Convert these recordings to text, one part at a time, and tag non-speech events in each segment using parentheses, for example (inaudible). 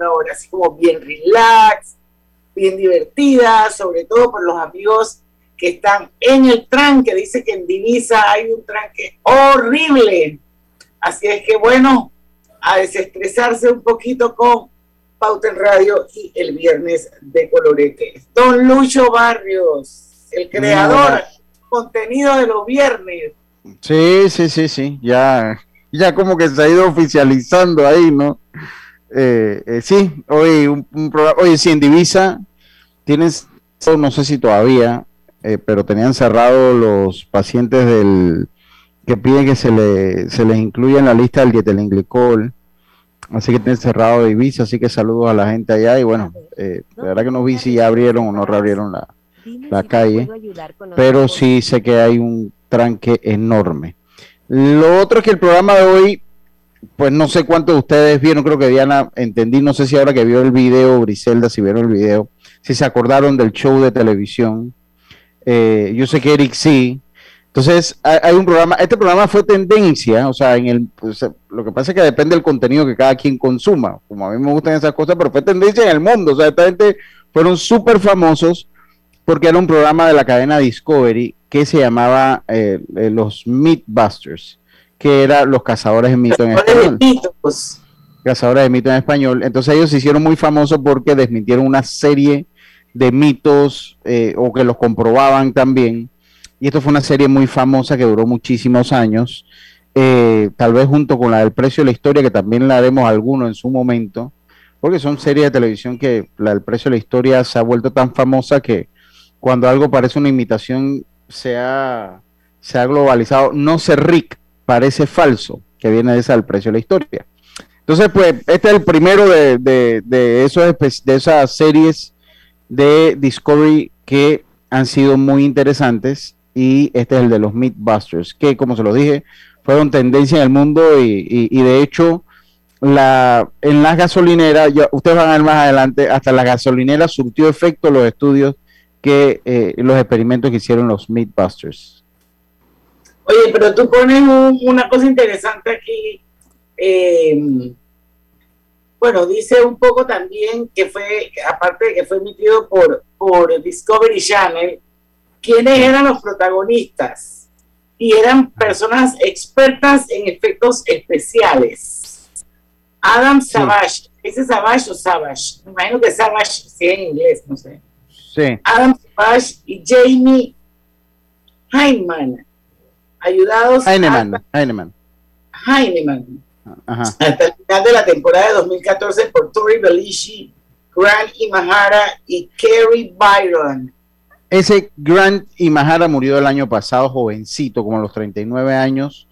una hora así como bien relax, bien divertida, sobre todo por los amigos que están en el tranque. Dice que en Divisa hay un tranque horrible. Así es que bueno, a desestresarse un poquito con Pauta en Radio y el viernes de Colorete. Don Lucho Barrios, el creador, contenido de los viernes. Sí, sí, sí, sí, ya, ya como que se ha ido oficializando ahí, ¿no? Eh, eh, sí, hoy un, programa, oye, sí, en Divisa tienes, no sé si todavía, eh, pero tenían cerrado los pacientes del que piden que se, le, se les incluya en la lista del dietilenglicol Así que tienen cerrado de Ibiza, así que saludos a la gente allá. Y bueno, eh, la verdad que no vi si ya abrieron o no reabrieron la, la calle, pero sí sé que hay un tranque enorme. Lo otro es que el programa de hoy, pues no sé cuántos de ustedes vieron, creo que Diana entendí, no sé si ahora que vio el video, Briselda, si vieron el video, si se acordaron del show de televisión. Eh, yo sé que Eric sí, entonces, hay un programa, este programa fue tendencia, o sea, en el, pues, lo que pasa es que depende del contenido que cada quien consuma, como a mí me gustan esas cosas, pero fue tendencia en el mundo, o sea, esta gente fueron súper famosos porque era un programa de la cadena Discovery que se llamaba eh, eh, los Mythbusters, que era los cazadores de mitos en español. Cazadores de mitos en español. Entonces ellos se hicieron muy famosos porque desmintieron una serie de mitos eh, o que los comprobaban también y esto fue una serie muy famosa que duró muchísimos años, eh, tal vez junto con la del precio de la historia, que también la haremos alguno en su momento, porque son series de televisión que la del precio de la historia se ha vuelto tan famosa que cuando algo parece una imitación se ha, se ha globalizado. No sé, Rick, parece falso, que viene de esa del precio de la historia. Entonces, pues, este es el primero de, de, de, esos, de esas series de Discovery que han sido muy interesantes y este es el de los Mythbusters, que como se lo dije, fueron tendencia en el mundo y, de hecho la, en las gasolineras, ustedes van a ver más adelante, hasta la gasolinera surtió efecto los estudios que eh, los experimentos que hicieron los Mythbusters. Oye, pero tú pones una cosa interesante aquí. Eh, bueno, dice un poco también que fue, aparte de que fue emitido por, por Discovery Channel, quiénes eran los protagonistas. Y eran personas expertas en efectos especiales. Adam Savage, ¿ese Savage o Savage? Me imagino que Savage sí en inglés, no sé. Sí. Adam Savage y Jamie Heineman, ayudados Heineman, Heineman. Heineman. Hasta el final de la temporada de 2014 por Tori Belishi, Grant Imahara y Kerry Byron ese Grant Imahara murió el año pasado, jovencito, como a los 39 años,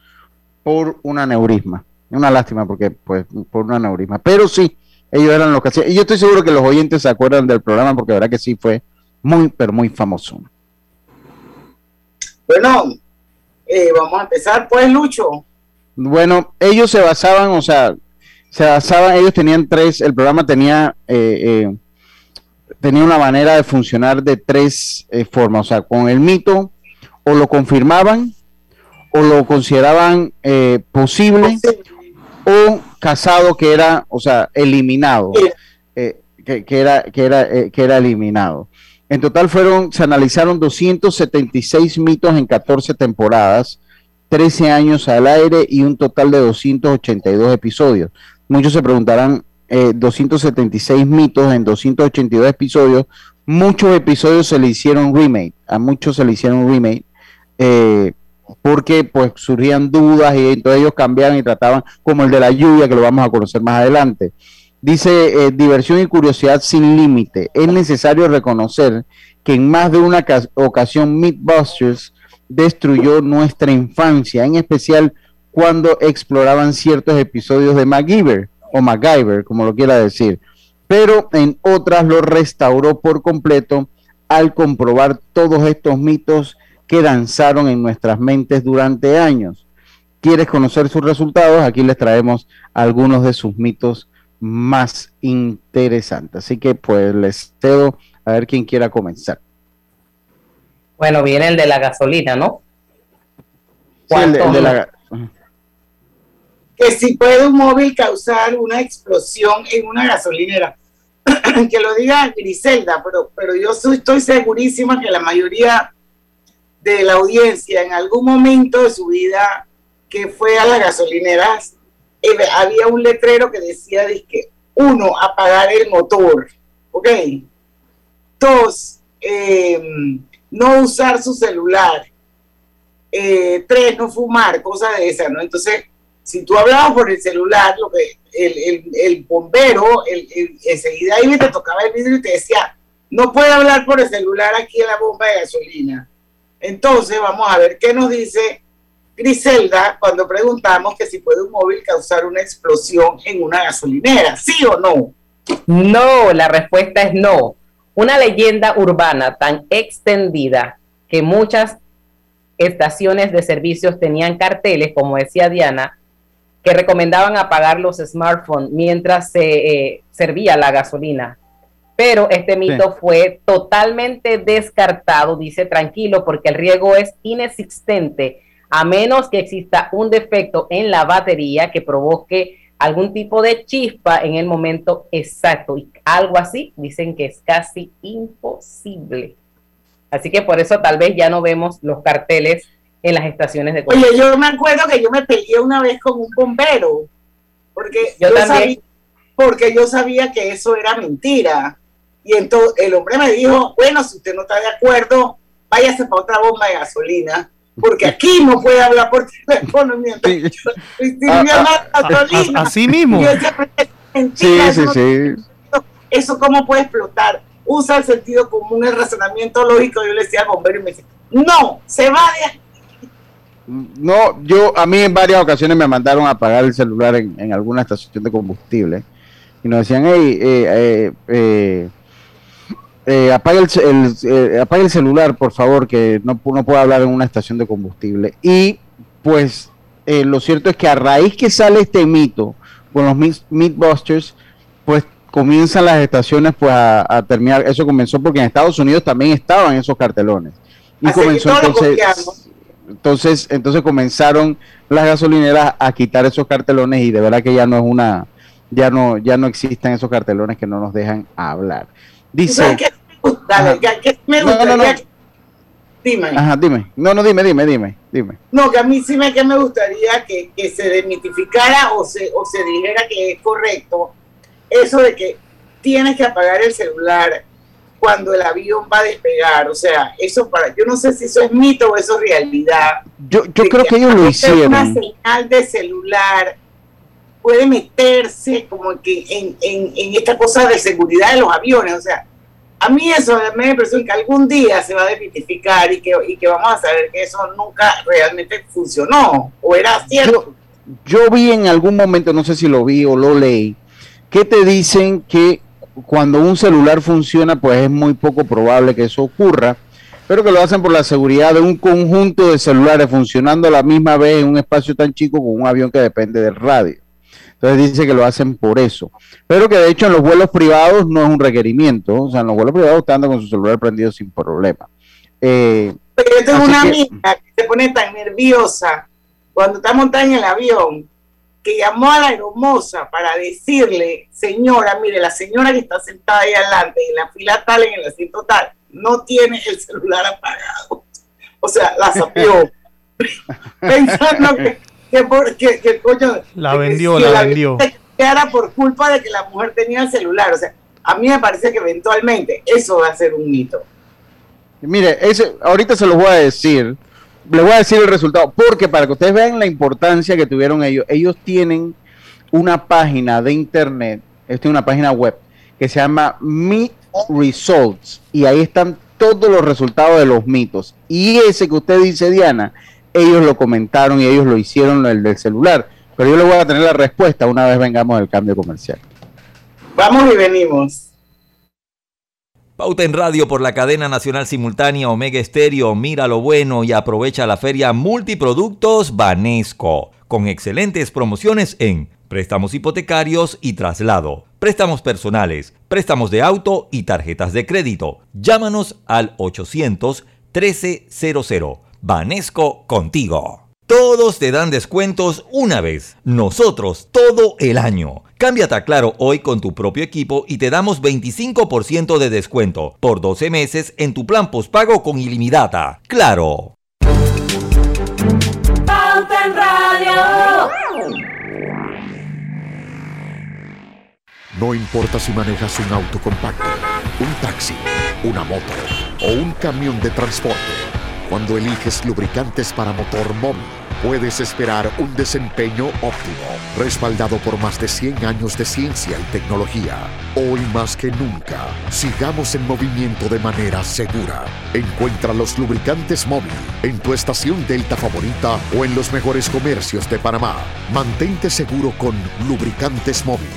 por un aneurisma. Una lástima porque, pues, por un aneurisma. Pero sí, ellos eran los que hacían. Y yo estoy seguro que los oyentes se acuerdan del programa porque la verdad que sí fue muy, pero muy famoso. Bueno, eh, vamos a empezar, pues, Lucho. Bueno, ellos se basaban, o sea, se basaban, ellos tenían tres, el programa tenía eh, eh, tenía una manera de funcionar de tres eh, formas, o sea, con el mito o lo confirmaban o lo consideraban eh, posible o casado que era, o sea, eliminado, eh, que, era, que, era, que era eliminado. En total fueron, se analizaron 276 mitos en 14 temporadas, 13 años al aire y un total de 282 episodios. Muchos se preguntarán 276 eh, mitos en 282 episodios. Muchos episodios se le hicieron remake, a muchos se le hicieron remake, eh, porque pues surgían dudas y entonces ellos cambiaban y trataban, como el de la lluvia, que lo vamos a conocer más adelante. Dice, eh, diversión y curiosidad sin límite. Es necesario reconocer que en más de una ocasión Mythbusters destruyó nuestra infancia, en especial cuando exploraban ciertos episodios de MacGyver o MacGyver, como lo quiera decir, pero en otras lo restauró por completo al comprobar todos estos mitos que danzaron en nuestras mentes durante años. ¿Quieres conocer sus resultados? Aquí les traemos algunos de sus mitos más interesantes. Así que pues les cedo a ver quién quiera comenzar. Bueno, viene el de la gasolina, ¿no? Sí, el de, la, que si puede un móvil causar una explosión en una gasolinera. (clears throat) que lo diga Griselda, pero, pero yo estoy segurísima que la mayoría de la audiencia en algún momento de su vida que fue a las gasolineras, había un letrero que decía, que uno, apagar el motor, ¿ok? Dos, em, no usar su celular. Eh, tres, no fumar, cosas de esas, ¿no? Entonces, si tú hablabas por el celular, lo que el, el, bombero el, enseguida ahí te tocaba el vidrio y te decía, no puede hablar por el celular aquí en la bomba de gasolina. Entonces, vamos a ver qué nos dice Griselda cuando preguntamos que si puede un móvil causar una explosión en una gasolinera, ¿sí o no? No, la respuesta es no. Una leyenda urbana tan extendida que muchas estaciones de servicios tenían carteles, como decía Diana, que recomendaban apagar los smartphones mientras se eh, servía la gasolina. Pero este mito fue totalmente descartado, dice tranquilo, porque el riesgo es inexistente a menos que exista un defecto en la batería que provoque algún tipo de chispa en el momento exacto. Y algo así dicen que es casi imposible. Así que por eso tal vez ya no vemos los carteles en las estaciones de Oye, yo me acuerdo que yo me peleé una vez con un bombero, porque yo, sabía, porque yo sabía que eso era mentira. Y entonces el hombre me dijo, bueno, si usted no está de acuerdo, váyase para otra bomba de gasolina porque aquí no puede hablar por teléfono mientras sí. así mismo. sí, sí, sí. Eso cómo puede explotar. Usa el sentido común, el razonamiento lógico. Yo le decía al bombero y me dice, no, se va de No, yo a mí en varias ocasiones me mandaron a apagar el celular en, alguna estación de combustible y nos decían, hey, eh, eh, eh eh, apague, el, eh, el celular, por favor, que no, no puedo hablar en una estación de combustible. Y pues eh, lo cierto es que a raíz que sale este mito con los Meatbusters, pues comienzan las estaciones pues a, terminar. Eso comenzó porque en Estados Unidos también estaban esos cartelones. Y comenzó entonces, entonces, entonces comenzaron las gasolineras a quitar esos cartelones y de verdad que ya no es una, ya no, ya no existen esos cartelones que no nos dejan hablar. Dice. Me. No, no, no. Dime. Ajá, dime. No, no, dime, dime, dime, dime. No, que a mí sí me, que me gustaría que, que se desmitificara o se, o se dijera que es correcto eso de que tienes que apagar el celular cuando el avión va a despegar. O sea, eso para. Yo no sé si eso es mito o eso es realidad. Yo, yo creo que, ellos lo hicieron. Una señal de celular puede meterse como que en, en, en esta cosa de seguridad de los aviones. O sea, a mí eso me da impresión que algún día se va a desmitificar y que, y que vamos a saber que eso nunca realmente funcionó o era cierto. Yo, vi en algún momento, no sé si lo vi o lo leí, que te dicen que cuando un celular funciona, pues es muy poco probable que eso ocurra, pero que lo hacen por la seguridad de un conjunto de celulares funcionando a la misma vez en un espacio tan chico como un avión que depende del radio. Entonces dice que lo hacen por eso. Pero que de hecho en los vuelos privados no es un requerimiento. O sea, en los vuelos privados usted anda con su celular prendido sin problema. Eh, Pero yo tengo una amiga que se pone tan nerviosa cuando está montada en el avión que llamó a la hermosa para decirle, señora, mire, la señora que está sentada ahí adelante en la fila tal, en el asiento tal, no tiene el celular apagado. O sea, la sapió. (laughs) Pensando que que, por, que, coño, la vendió, la, vendió. Era por culpa de que la mujer tenía el celular. O sea, a mí me parece que eventualmente eso va a ser un mito. Mire, ese, ahorita se los voy a decir. Les voy a decir el resultado, porque para que ustedes vean la importancia que tuvieron ellos, ellos tienen una página de internet, es una página web que se llama Meet Results y ahí están todos los resultados de los mitos. Y ese que usted dice, Diana, ellos lo comentaron y ellos lo hicieron el del celular. Pero yo le voy a tener la respuesta una vez vengamos del cambio comercial. Vamos y venimos. Pauta en radio por la cadena nacional simultánea Omega Estéreo. Mira lo bueno y aprovecha la feria Multiproductos Banesco. Con excelentes promociones en préstamos hipotecarios y traslado, préstamos personales, préstamos de auto y tarjetas de crédito. Llámanos al 800 1300 Vanesco contigo. Todos te dan descuentos una vez, nosotros todo el año. Cámbiate a Claro hoy con tu propio equipo y te damos 25% de descuento por 12 meses en tu plan postpago con ilimitada. Claro. No importa si manejas un auto compacto, un taxi, una moto o un camión de transporte. Cuando eliges lubricantes para motor móvil, puedes esperar un desempeño óptimo, respaldado por más de 100 años de ciencia y tecnología. Hoy más que nunca, sigamos en movimiento de manera segura. Encuentra los lubricantes móvil en tu estación Delta favorita o en los mejores comercios de Panamá. Mantente seguro con lubricantes móvil.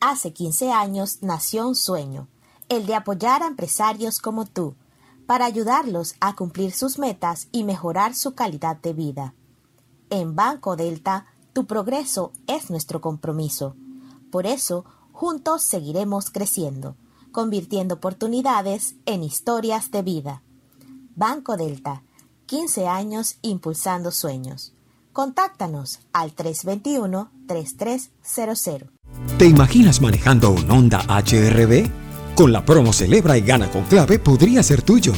Hace 15 años nació un sueño, el de apoyar a empresarios como tú, para ayudarlos a cumplir sus metas y mejorar su calidad de vida. En Banco Delta, tu progreso es nuestro compromiso. Por eso, juntos seguiremos creciendo, convirtiendo oportunidades en historias de vida. Banco Delta, 15 años impulsando sueños. Contáctanos al 321-3300. ¿Te imaginas manejando un Honda HRB? Con la promo Celebra y Gana con Clave podría ser tuyo.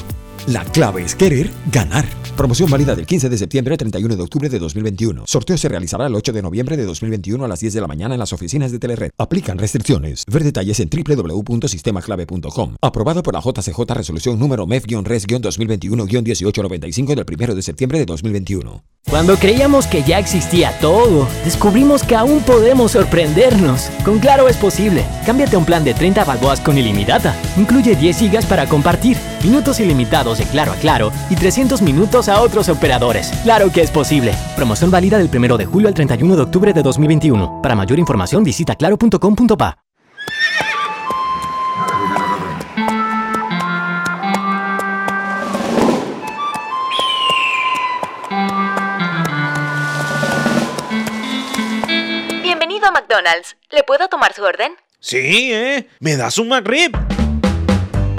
La clave es querer ganar. Promoción válida del 15 de septiembre al 31 de octubre de 2021. Sorteo se realizará el 8 de noviembre de 2021 a las 10 de la mañana en las oficinas de Telered. Aplican restricciones. Ver detalles en www.sistemaclave.com. Aprobado por la JCJ Resolución número MEF-RES-2021-1895 del 1 de septiembre de 2021. Cuando creíamos que ya existía todo, descubrimos que aún podemos sorprendernos. Con Claro es posible. Cámbiate un plan de 30 balboas con ilimitada. Incluye 10 gigas para compartir, minutos ilimitados de Claro a Claro y 300 minutos a otros operadores. Claro que es posible. Promoción válida del 1 de julio al 31 de octubre de 2021. Para mayor información visita claro.com.pa. Bienvenido a McDonald's. ¿Le puedo tomar su orden? Sí, ¿eh? ¿Me das un McRib?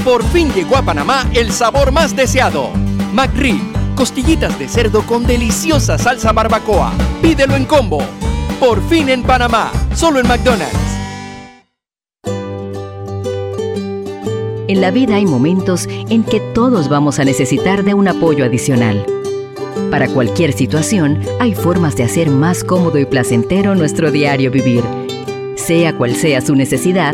Por fin llegó a Panamá el sabor más deseado. McRib. Costillitas de cerdo con deliciosa salsa barbacoa. Pídelo en combo. Por fin en Panamá. Solo en McDonald's. En la vida hay momentos en que todos vamos a necesitar de un apoyo adicional. Para cualquier situación, hay formas de hacer más cómodo y placentero nuestro diario vivir. Sea cual sea su necesidad,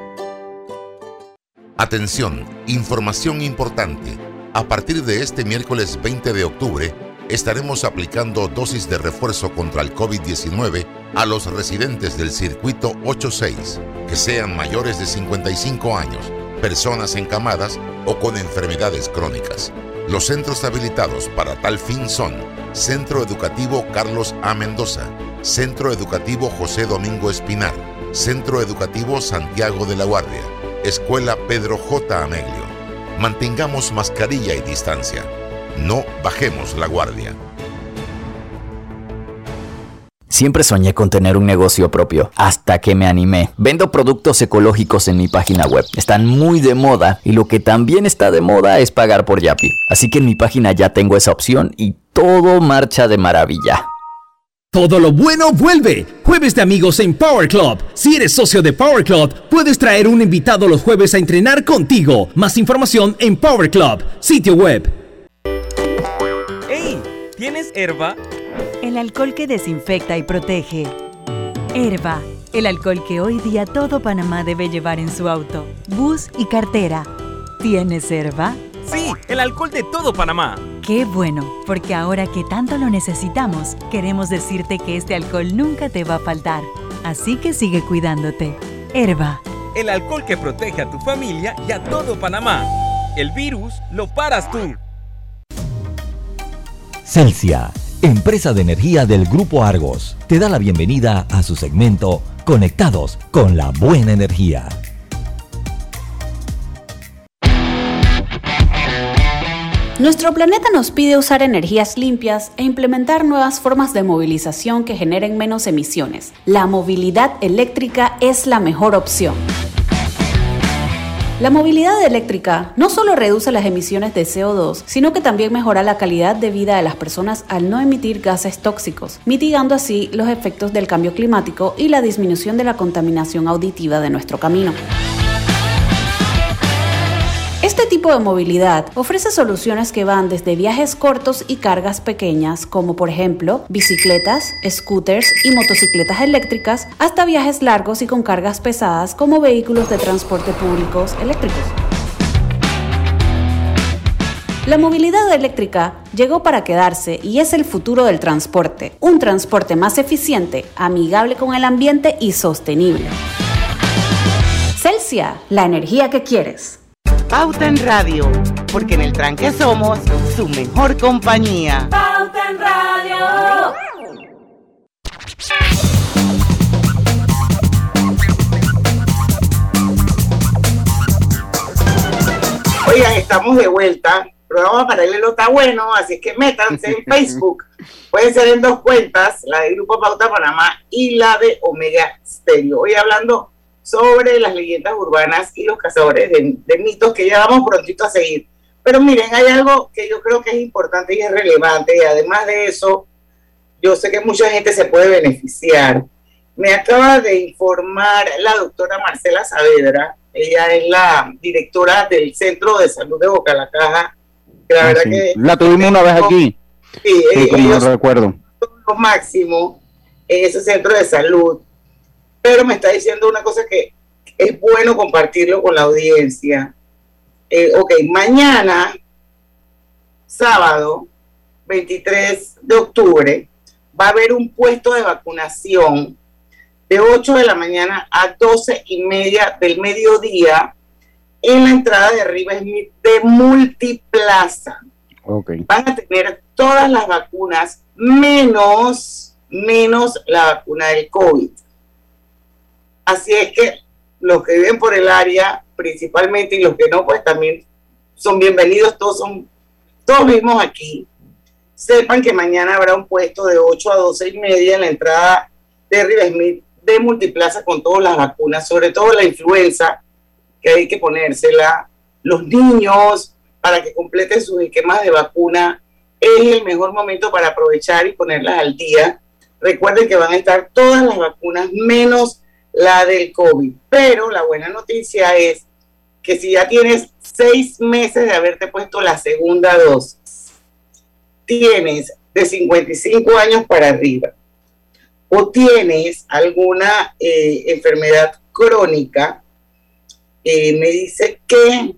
Atención, información importante. A partir de este miércoles 20 de octubre, estaremos aplicando dosis de refuerzo contra el COVID-19 a los residentes del circuito 86, que sean mayores de 55 años, personas encamadas o con enfermedades crónicas. Los centros habilitados para tal fin son Centro Educativo Carlos A. Mendoza, Centro Educativo José Domingo Espinar, Centro Educativo Santiago de la Guardia, Escuela Pedro J. Ameglio. Mantengamos mascarilla y distancia. No bajemos la guardia. Siempre soñé con tener un negocio propio, hasta que me animé. Vendo productos ecológicos en mi página web. Están muy de moda y lo que también está de moda es pagar por Yapi. Así que en mi página ya tengo esa opción y todo marcha de maravilla. Todo lo bueno vuelve. Jueves de amigos en Power Club. Si eres socio de Power Club, puedes traer un invitado los jueves a entrenar contigo. Más información en Power Club, sitio web. ¡Hey! ¿Tienes herba? El alcohol que desinfecta y protege. Herba, el alcohol que hoy día todo Panamá debe llevar en su auto, bus y cartera. ¿Tienes herba? Sí, el alcohol de todo Panamá. Qué bueno, porque ahora que tanto lo necesitamos, queremos decirte que este alcohol nunca te va a faltar. Así que sigue cuidándote. Herba. El alcohol que protege a tu familia y a todo Panamá. El virus lo paras tú. Celsia empresa de energía del Grupo Argos, te da la bienvenida a su segmento Conectados con la Buena Energía. Nuestro planeta nos pide usar energías limpias e implementar nuevas formas de movilización que generen menos emisiones. La movilidad eléctrica es la mejor opción. La movilidad eléctrica no solo reduce las emisiones de CO2, sino que también mejora la calidad de vida de las personas al no emitir gases tóxicos, mitigando así los efectos del cambio climático y la disminución de la contaminación auditiva de nuestro camino. Este tipo de movilidad ofrece soluciones que van desde viajes cortos y cargas pequeñas, como por ejemplo bicicletas, scooters y motocicletas eléctricas, hasta viajes largos y con cargas pesadas como vehículos de transporte públicos eléctricos. La movilidad eléctrica llegó para quedarse y es el futuro del transporte, un transporte más eficiente, amigable con el ambiente y sostenible. Celsia, la energía que quieres. Pauta en Radio, porque en el tranque somos su mejor compañía. Pauta en Radio. Oigan, estamos de vuelta. El programa paralelo está bueno, así que métanse en (laughs) Facebook. Pueden ser en dos cuentas, la de Grupo Pauta Panamá y la de Omega Stereo. Hoy hablando sobre las leyendas urbanas y los cazadores de, mitos que ya vamos prontito a seguir. Pero miren, hay algo que yo creo que es importante y es relevante. Y además de eso, yo sé que mucha gente se puede beneficiar. Me acaba de informar la doctora Marcela Saavedra. Ella es la directora del Centro de Salud de Boca La Caja. la, ah, que la tuvimos una vez aquí. Sí, sí como recuerdo. Lo máximo en ese centro de salud pero me está diciendo una cosa que es bueno compartirlo con la audiencia. Eh, ok, mañana, sábado 23 de octubre, va a haber un puesto de vacunación de 8 de la mañana a 12 y media del mediodía en la entrada de Riva Smith de Multiplaza. Okay. Van a tener todas las vacunas menos, menos la vacuna del COVID. Así es que los que viven por el área, principalmente, y los que no, pues también son bienvenidos, todos son, todos vivimos aquí. Sepan que mañana habrá un puesto de 8 a 12 y media en la entrada de Smith de Multiplaza con todas las vacunas, sobre todo la influenza, que hay que ponérsela, los niños, para que completen sus esquemas de vacuna, es el mejor momento para aprovechar y ponerlas al día. Recuerden que van a estar todas las vacunas menos la del COVID. Pero la buena noticia es que si ya tienes seis meses de haberte puesto la segunda dosis, tienes de 55 años para arriba, o tienes alguna eh, enfermedad crónica, eh, me dice que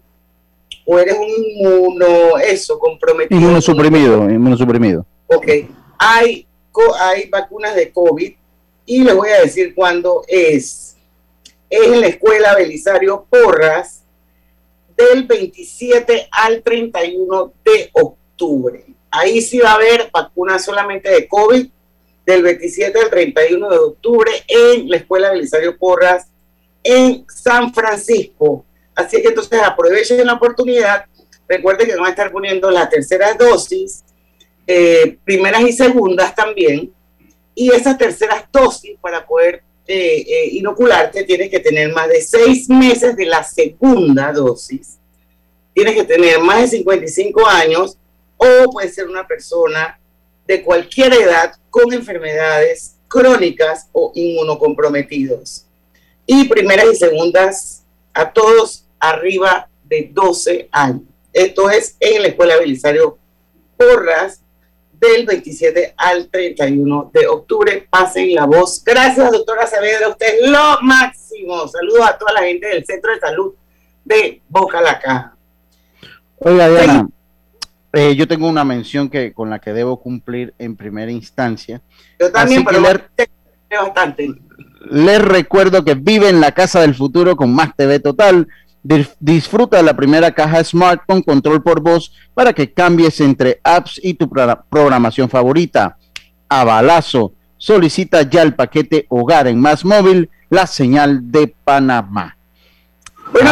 o eres un inmuno, eso, comprometido. Inmunosuprimido, inmunosuprimido. Ok, hay, hay vacunas de COVID y les voy a decir cuándo es. Es en la escuela Belisario Porras del 27 al 31 de octubre. Ahí sí va a haber vacunas solamente de COVID del 27 al 31 de octubre en la escuela Belisario Porras en San Francisco. Así que entonces aprovechen la oportunidad. Recuerden que van a estar poniendo las terceras dosis, eh, primeras y segundas también y esa tercera dosis para poder eh, eh, inocularte tienes que tener más de seis meses de la segunda dosis. Tienes que tener más de 55 años o puede ser una persona de cualquier edad con enfermedades crónicas o inmunocomprometidos. Y primeras y segundas a todos arriba de 12 años. Esto es en la Escuela Belisario Porras del 27 al 31 de octubre. Pasen la voz. Gracias, doctora Saavedra. Usted es lo máximo. Saludos a toda la gente del Centro de Salud de Boca la Caja. Oiga, Diana, eh, yo tengo una mención que con la que debo cumplir en primera instancia. Yo también, pero bastante. Les recuerdo que vive en la Casa del Futuro con Más TV Total Disfruta de la primera caja Smart con control por voz para que cambies entre apps y tu programación favorita. A balazo, solicita ya el paquete Hogar en Más Móvil, la señal de Panamá. Bueno,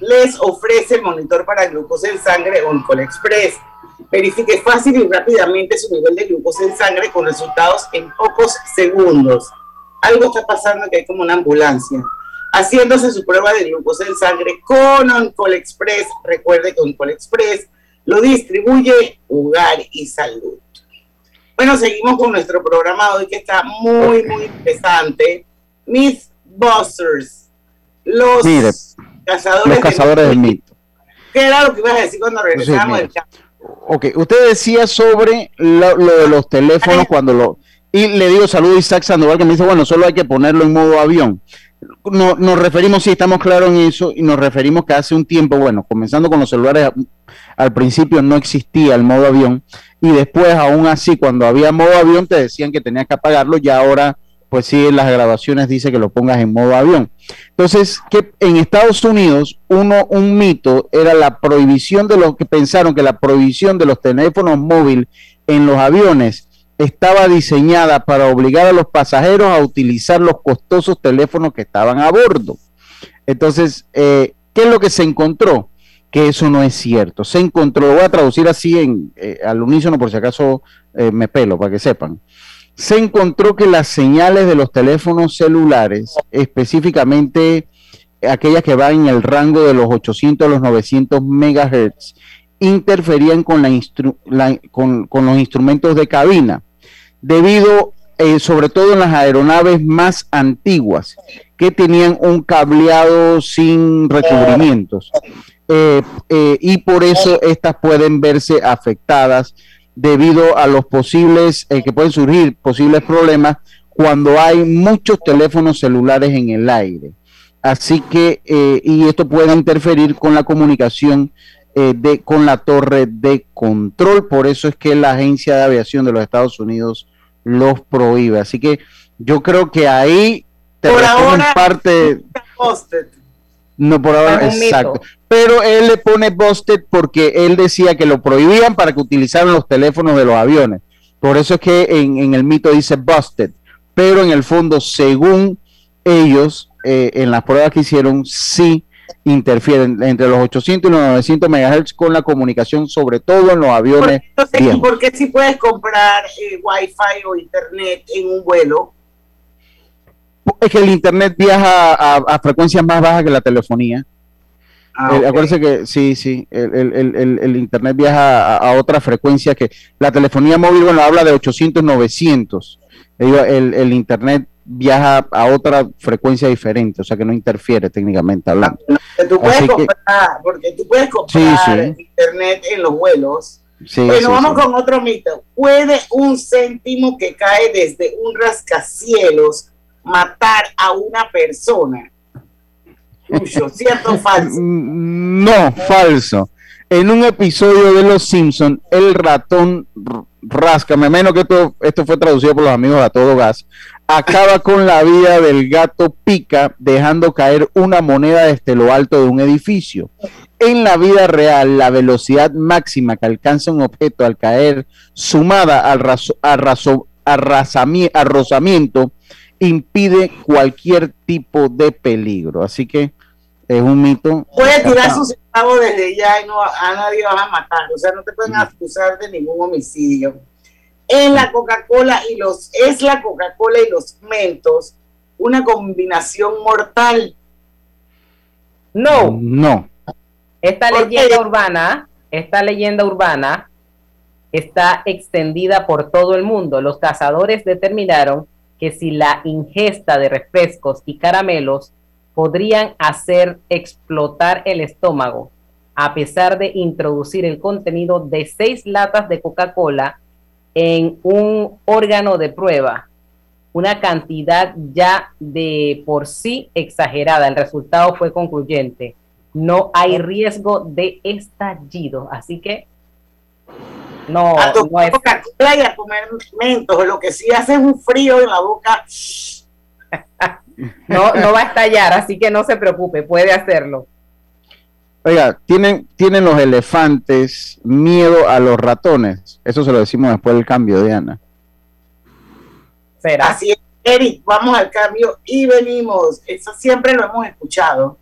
les ofrece el monitor para glucosa en sangre Oncol Express. Verifique fácil y rápidamente su nivel de glucosa en sangre con resultados en pocos segundos. Algo está pasando que hay como una ambulancia. Haciéndose su prueba de glucosa en sangre con Oncol Express. Recuerde que Oncol Express lo distribuye Hogar y Salud. Bueno, seguimos con nuestro programa hoy que está muy, muy interesante. Mythbusters. Los cazadores, los cazadores del mito. ¿Qué era lo que ibas a decir cuando regresamos del Ok, usted decía sobre lo, de los teléfonos cuando lo... Y le digo saludo a Isaac Sandoval que me dice, bueno, solo hay que ponerlo en modo avión. No, nos referimos, sí, estamos claros en eso, y nos referimos que hace un tiempo, bueno, comenzando con los celulares, al principio no existía el modo avión, y después, aún así, cuando había modo avión, te decían que tenías que apagarlo, y ahora pues sí, en las grabaciones dice que lo pongas en modo avión. Entonces, que en Estados Unidos, uno, un mito era la prohibición de los que pensaron que la prohibición de los teléfonos móviles en los aviones estaba diseñada para obligar a los pasajeros a utilizar los costosos teléfonos que estaban a bordo. Entonces, eh, ¿qué es lo que se encontró? Que eso no es cierto. Se encontró, lo voy a traducir así en, eh, al unísono por si acaso eh, me pelo, para que sepan se encontró que las señales de los teléfonos celulares, específicamente aquellas que van en el rango de los 800 a los 900 megahertz, interferían con, la, con, los instrumentos de cabina, debido eh, sobre todo en las aeronaves más antiguas, que tenían un cableado sin recubrimientos. Eh, eh, y por eso estas pueden verse afectadas debido a los posibles, que pueden surgir posibles problemas cuando hay muchos teléfonos celulares en el aire. Así que, y esto puede interferir con la comunicación eh, de, con la torre de control. Por eso es que la Agencia de Aviación de los Estados Unidos los prohíbe. Así que yo creo que ahí te por ahora, parte. No, por ahora, exacto. Pero él le pone busted porque él decía que lo prohibían para que utilizaran los teléfonos de los aviones. Por eso es que en, el mito dice busted. Pero en el fondo, según ellos, eh, en las pruebas que hicieron, sí interfieren entre los 800 y los 900 MHz con la comunicación, sobre todo en los aviones. ¿Y por qué si puedes comprar eh, Wi-Fi o Internet en un vuelo? es que el internet viaja a, frecuencias más bajas que la telefonía. Ah, acuérdense que sí, sí, el, internet viaja a, otra frecuencia que la telefonía móvil, bueno, habla de 800, 900. El, internet viaja a otra frecuencia diferente, o sea que no interfiere técnicamente hablando. Porque tú puedes comprar, porque tú puedes comprar internet en los vuelos. bueno, vamos con otro mito. ¿Puede un céntimo que cae desde un rascacielos matar a una persona. (laughs) ¿cierto o falso? No, falso. En un episodio de Los Simpson, el ratón rasca, me menos que esto, esto fue traducido por los amigos a todo gas, acaba con la vida del gato Pica dejando caer una moneda desde lo alto de un edificio. En la vida real, la velocidad máxima que alcanza un objeto al caer, sumada al arrasamiento impide cualquier tipo de peligro. Así que es un mito. Puede tirar su centavo desde ya y no, a nadie va a matar. O sea, no te pueden acusar de ningún homicidio. En la Coca-Cola y los, es la Coca-Cola y los mentos una combinación mortal. No. No. Esta leyenda urbana, esta leyenda urbana está extendida por todo el mundo. Los cazadores determinaron que si la ingesta de refrescos y caramelos podrían hacer explotar el estómago, a pesar de introducir el contenido de seis latas de Coca-Cola en un órgano de prueba, una cantidad ya de por sí exagerada. El resultado fue concluyente. No hay riesgo de estallido. Así que no, a no es... Coca-Cola y a comer mentos. Lo que sí hace es un frío en la boca. (laughs) No, no va a estallar, así que no se preocupe, puede hacerlo. Oiga, ¿tienen, tienen los elefantes miedo a los ratones. Eso se lo decimos después del cambio, Diana. ¿Será? Así es, Eric, vamos al cambio y venimos. Eso siempre lo hemos escuchado.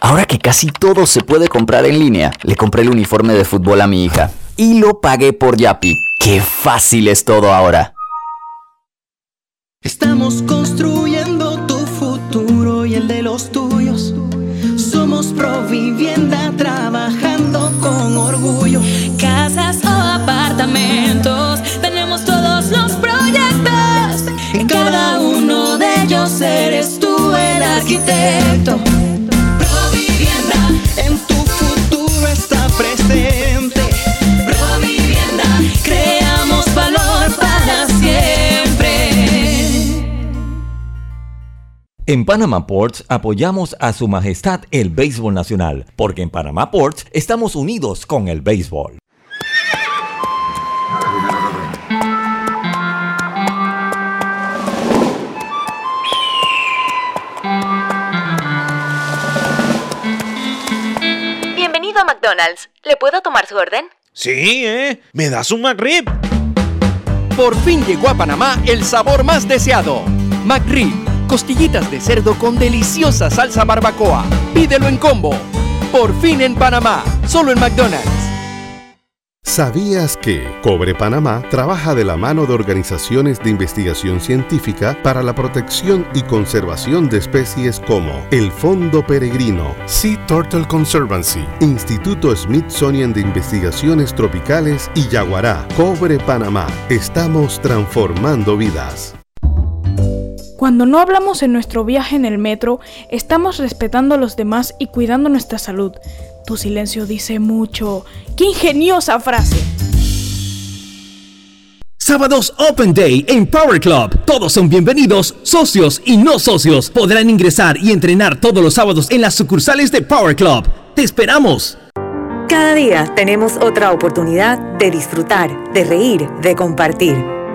Ahora que casi todo se puede comprar en línea, le compré el uniforme de fútbol a mi hija y lo pagué por Yapi. ¡Qué fácil es todo ahora! Estamos construyendo los tuyos. Somos Provivienda trabajando con orgullo. Casas o apartamentos, tenemos todos los proyectos. En cada uno de ellos eres tú el arquitecto. En Panama Ports apoyamos a Su Majestad el Béisbol Nacional, porque en Panama Ports estamos unidos con el béisbol. Bienvenido a McDonald's. ¿Le puedo tomar su orden? Sí, ¿eh? ¿Me das un McRib? Por fin llegó a Panamá el sabor más deseado. McRib, costillitas de cerdo con deliciosa salsa barbacoa. Pídelo en combo. Por fin en Panamá, solo en McDonald's. ¿Sabías que Cobre Panamá trabaja de la mano de organizaciones de investigación científica para la protección y conservación de especies como el Fondo Peregrino, Sea Turtle Conservancy, Instituto Smithsonian de Investigaciones Tropicales y Yaguará? Cobre Panamá. Estamos transformando vidas. Cuando no hablamos en nuestro viaje en el metro, estamos respetando a los demás y cuidando nuestra salud. Tu silencio dice mucho. ¡Qué ingeniosa frase! Sábados Open Day en Power Club. Todos son bienvenidos, socios y no socios. Podrán ingresar y entrenar todos los sábados en las sucursales de Power Club. ¡Te esperamos! Cada día tenemos otra oportunidad de disfrutar, de reír, de compartir.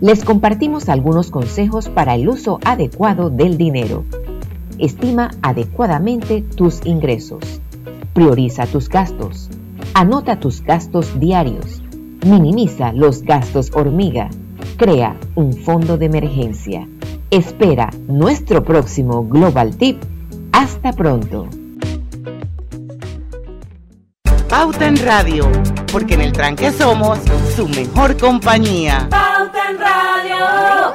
Les compartimos algunos consejos para el uso adecuado del dinero. Estima adecuadamente tus ingresos. Prioriza tus gastos. Anota tus gastos diarios. Minimiza los gastos hormiga. Crea un fondo de emergencia. Espera nuestro próximo Global Tip. Hasta pronto. Pauta en Radio, porque en el tranque somos su mejor compañía. Pauta en Radio.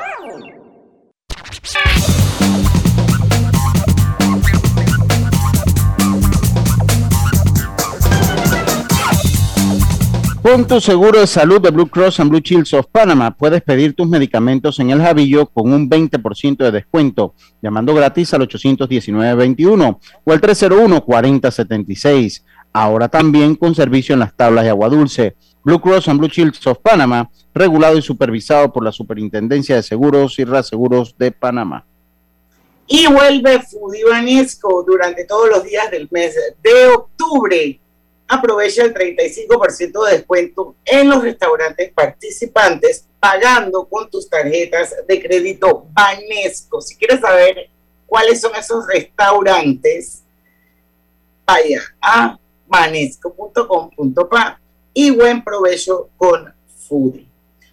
Con tu seguro de salud de Blue Cross and Blue Shields of Panama, puedes pedir tus medicamentos en el Javillo con un 20% de descuento, llamando gratis al 819-21 o al 301-4076. Ahora también con servicio en las tablas de agua dulce. Blue Cross and Blue Shields of Panama, regulado y supervisado por la Superintendencia de Seguros y Reaseguros de Panamá. Y vuelve Fudibanesco durante todos los días del mes de octubre. Aprovecha el 35% de descuento en los restaurantes participantes pagando con tus tarjetas de crédito Banesco. Si quieres saber cuáles son esos restaurantes, vaya a banesco.com.pa y buen provecho con Foodie.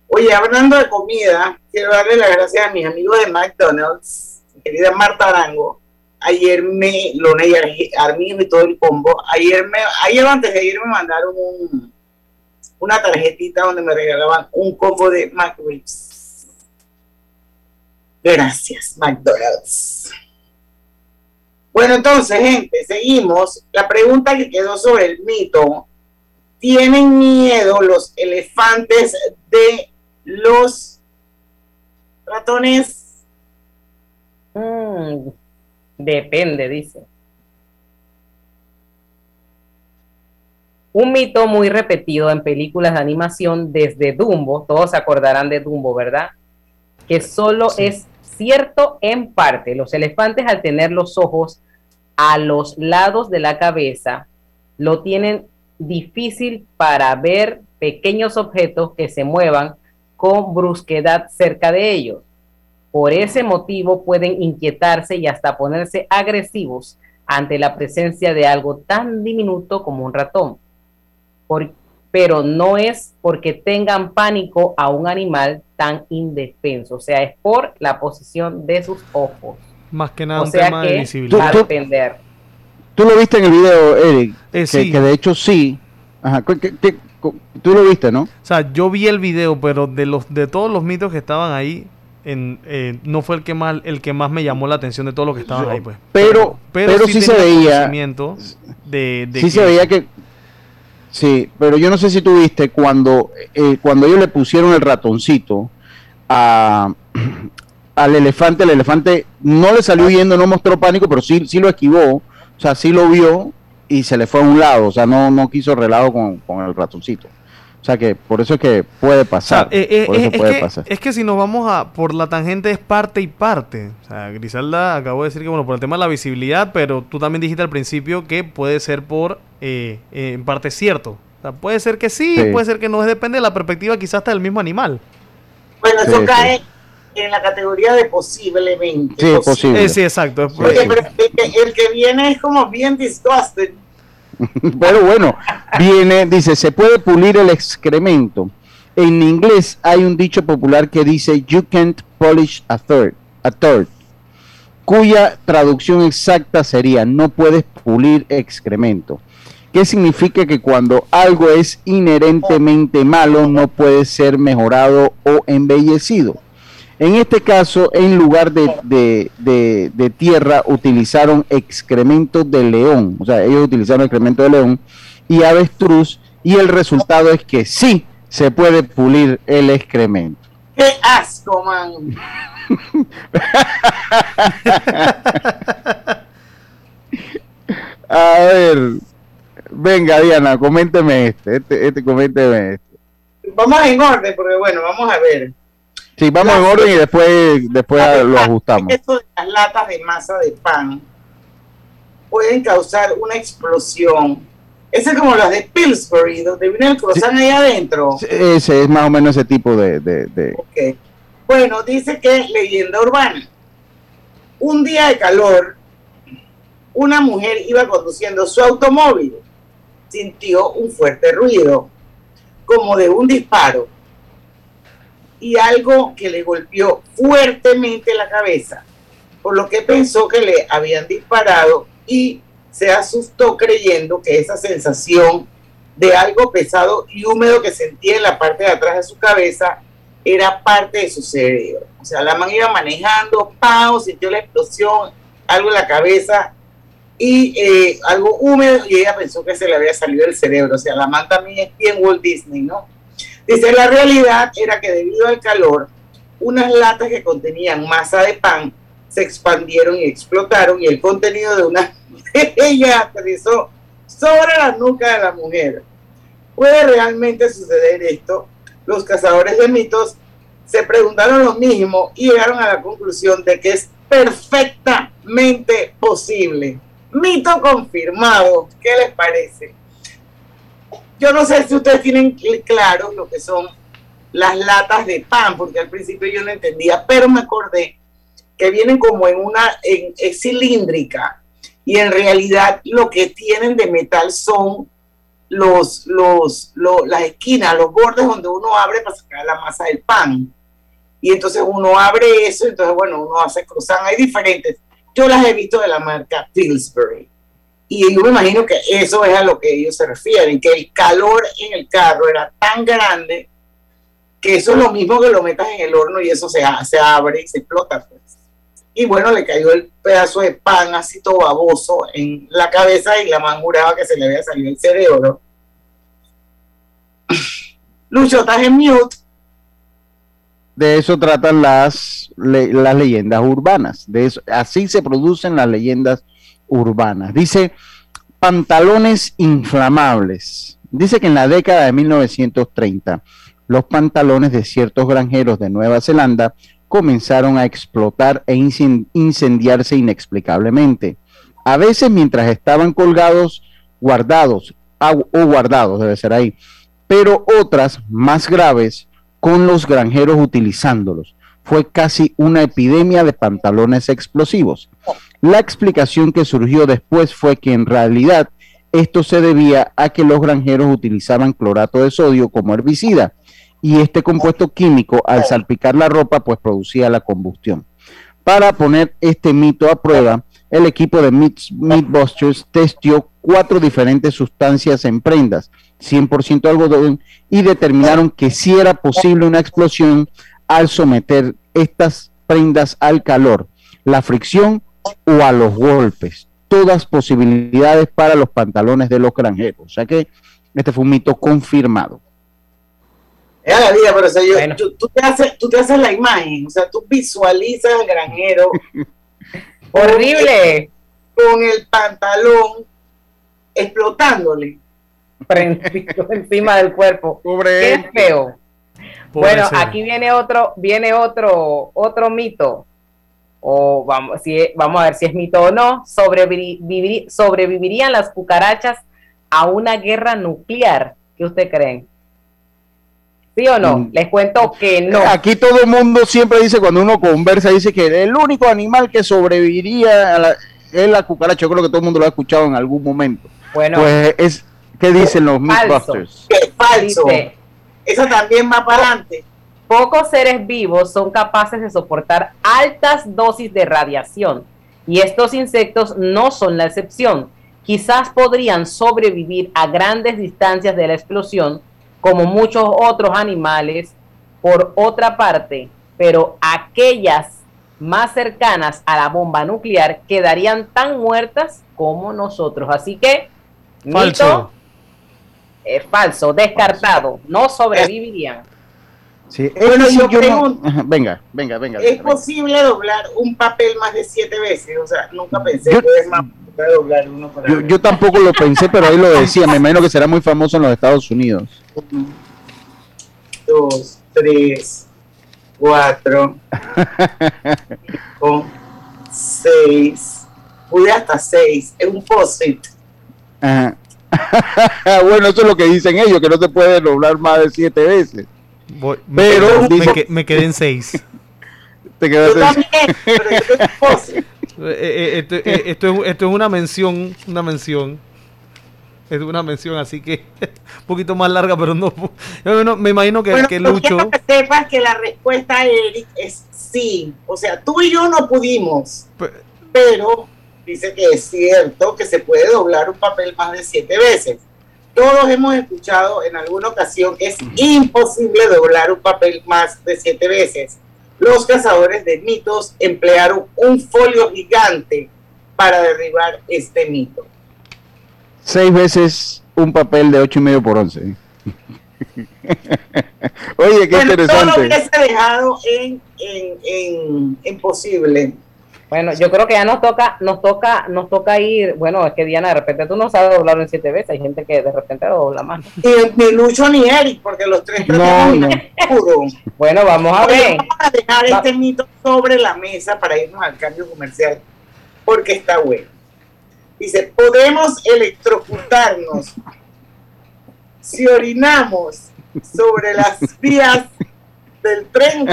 Oye, hablando de comida, quiero darle las gracias a mis amigos de McDonald's, querida Marta Arango. Ayer me, Lona y Armin y todo el combo, ayer me, ayer antes de ayer me mandaron un, una tarjetita donde me regalaban un combo de McRibs. Gracias, McDonald's. Bueno, entonces, gente, seguimos. La pregunta que quedó sobre el mito. ¿Tienen miedo los elefantes de los ratones? Mm, depende, dice. Un mito muy repetido en películas de animación desde Dumbo, todos se acordarán de Dumbo, ¿verdad? Que solo es cierto en parte. Los elefantes al tener los ojos a los lados de la cabeza, lo tienen difícil para ver pequeños objetos que se muevan con brusquedad cerca de ellos. Por ese motivo pueden inquietarse y hasta ponerse agresivos ante la presencia de algo tan diminuto como un ratón. Pero no es porque tengan pánico a un animal tan indefenso, o sea, es por la posición de sus ojos. Más que nada O un sea tema de que visibilidad. va a depender. Tú lo viste en el video, Eric, que, Eh, sí. que de hecho sí. Ajá, ¿qué- qué- qué- tú lo viste, ¿no? O sea, yo vi el video, pero de los de todos los mitos que estaban ahí, en, eh, no fue el que más el que más me llamó la atención de todos los que estaban ahí, pues. Pero, pero, sí, se veía, conocimiento de, de sí se veía que, sí, pero yo no sé si tú viste cuando, eh, cuando ellos le pusieron el ratoncito a, al elefante, el elefante no le salió huyendo, no mostró pánico, pero sí, sí lo esquivó, o sea, sí lo vio y se le fue a un lado, o sea, no, no quiso relajo con, con el ratoncito. O sea que por eso es que puede pasar. Eh, eh, por eso es, puede que, pasar. es que si nos vamos a por la tangente es parte y parte. O sea, Griselda acabó de decir que bueno, por el tema de la visibilidad, pero tú también dijiste al principio que puede ser por eh, eh, en parte cierto. O sea, puede ser que sí, Sí. puede ser que no, depende de la perspectiva quizás hasta del mismo animal. Bueno, eso Sí, cae en la categoría de posiblemente. Sí, es posible. Eh, sí, exacto. es- Oye, pero el que, el que viene es como bien disgusted. (laughs) Pero bueno, viene, dice, se puede pulir el excremento. En inglés hay un dicho popular que dice, you can't polish a third, a third, cuya traducción exacta sería, no puedes pulir excremento. ¿Qué significa que cuando algo es inherentemente malo no puede ser mejorado o embellecido? En este caso, en lugar de, de- de- de tierra, utilizaron excremento de león. O sea, ellos utilizaron excremento de león y avestruz. Y el resultado es que sí se puede pulir el excremento. ¡Qué asco, man! (laughs) A ver, venga Diana, coménteme este, este, este, coménteme este. Vamos en orden, porque bueno, vamos a ver. Sí, vamos en orden y después, después lo ajustamos. Esto de las latas de masa de pan pueden causar una explosión. Ese es como las de Pillsbury, donde viene el croissant ahí adentro. Ese es más o menos ese tipo de, de- de- Ok. Bueno, dice que es leyenda urbana. Un día de calor, una mujer iba conduciendo su automóvil. Sintió un fuerte ruido, como de un disparo, y algo que le golpeó fuertemente la cabeza, por lo que pensó que le habían disparado y se asustó creyendo que esa sensación de algo pesado y húmedo que sentía en la parte de atrás de su cabeza era parte de su cerebro. O sea, la man iba manejando, ¡pau! sintió la explosión, algo en la cabeza y eh, algo húmedo y ella pensó que se le había salido del cerebro. O sea, la man también es bien Walt Disney, ¿no? Dice, la realidad era que debido al calor, unas latas que contenían masa de pan se expandieron y explotaron y el contenido de una (laughs) de ellas aterrizó sobre la nuca de la mujer. ¿Puede realmente suceder esto? Los cazadores de mitos se preguntaron lo mismo y llegaron a la conclusión de que es perfectamente posible. Mito confirmado. ¿Qué les parece? Yo no sé si ustedes tienen cl- claro lo que son las latas de pan, porque al principio yo no entendía, pero me acordé que vienen como en una cilíndrica y en realidad lo que tienen de metal son los, los, lo- las esquinas, los bordes donde uno abre para sacar la masa del pan. Y entonces uno abre eso, entonces bueno, uno hace croissant, hay diferentes. Yo las he visto de la marca Pillsbury. Y yo me imagino que eso es a lo que ellos se refieren, que el calor en el carro era tan grande que eso es lo mismo que lo metas en el horno y eso se, se abre y se explota. Pues. Y bueno, le cayó el pedazo de pan así todo baboso en la cabeza y la man juraba que se le había salido el cerebro. (clears throat) Lucho, en mute. De eso tratan las, las leyendas urbanas. De eso, así se producen las leyendas urbanas. Dice pantalones inflamables. Dice que en la década de 1930 los pantalones de ciertos granjeros de Nueva Zelanda comenzaron a explotar e incendiarse inexplicablemente. A veces mientras estaban colgados, guardados, o guardados debe ser ahí, pero otras más graves con los granjeros utilizándolos. Fue casi una epidemia de pantalones explosivos. La explicación que surgió después fue que en realidad esto se debía a que los granjeros utilizaban clorato de sodio como herbicida y este compuesto químico al salpicar la ropa pues producía la combustión. Para poner este mito a prueba, el equipo de Meatbusters testió cuatro diferentes sustancias en prendas, 100% algodón, y determinaron que sí era posible una explosión al someter estas prendas al calor, la fricción o a los golpes. Todas posibilidades para los pantalones de los granjeros. O sea que este fue un mito confirmado. Es la vida, pero tú, te haces, tú te haces la imagen, o sea, tú visualizas al granjero. (laughs) Horrible. Con el pantalón explotándole. (laughs) encima del cuerpo. Qué feo. bueno, aquí viene otro, viene otro, otro mito. O vamos, si, vamos a ver si es mito o no. ¿Sobrevivirían las cucarachas a una guerra nuclear? ¿Qué usted creen? ¿Sí o no? Mm. Les cuento que no. Aquí todo el mundo siempre dice, cuando uno conversa, dice que el único animal que sobreviviría es la cucaracha. Yo creo que todo el mundo lo ha escuchado en algún momento. Bueno, pues es, ¿qué dicen los Mythbusters? Es falso. Eso también va para adelante. Pocos seres vivos son capaces de soportar altas dosis de radiación y estos insectos no son la excepción. Quizás podrían sobrevivir a grandes distancias de la explosión, como muchos otros animales, por otra parte, pero aquellas más cercanas a la bomba nuclear quedarían tan muertas como nosotros. Así que, falso. es falso, descartado, no sobrevivirían. Sí, bueno, yo venga, venga, venga. ¿Es posible doblar un papel más de siete veces? O sea, nunca pensé que es más doblar uno para yo, yo tampoco lo pensé, pero ahí lo decía. Me imagino que será muy famoso en los Estados Unidos dos, tres, cuatro, cinco, seis, pude hasta seis, es un posit. (laughs) bueno, eso es lo que dicen ellos, que no se puede doblar más de siete veces. Pero me, quedé en seis. (laughs) Te quedaste también, pero yo (laughs) eh, eh, esto, eh, esto, es, esto es una mención, una mención es una mención así que (laughs) un poquito más larga, pero no. me imagino que, bueno, que Lucho. que sepas que la respuesta, Eric, es sí. O sea, tú y yo no pudimos, pero dice que es cierto que se puede doblar un papel más de siete veces. Todos hemos escuchado en alguna ocasión que es imposible doblar un papel más de siete veces. Los cazadores de mitos emplearon un folio gigante para derribar este mito seis veces un papel de ocho y medio por once. (laughs) Oye, qué interesante. Todo lo que se ha dejado en, en, en, posible. Bueno, yo creo que ya nos toca, nos toca, nos toca ir, bueno, es que Diana, de repente tú no sabes doblarlo en siete veces, hay gente que de repente lo dobla más. ni Lucho ni Eric, porque los tres no, no. Bueno, vamos a ver. Vamos a dejar este mito sobre la mesa para irnos al cambio comercial, porque está bueno. Dice, podemos electrocutarnos si orinamos sobre las vías del tren.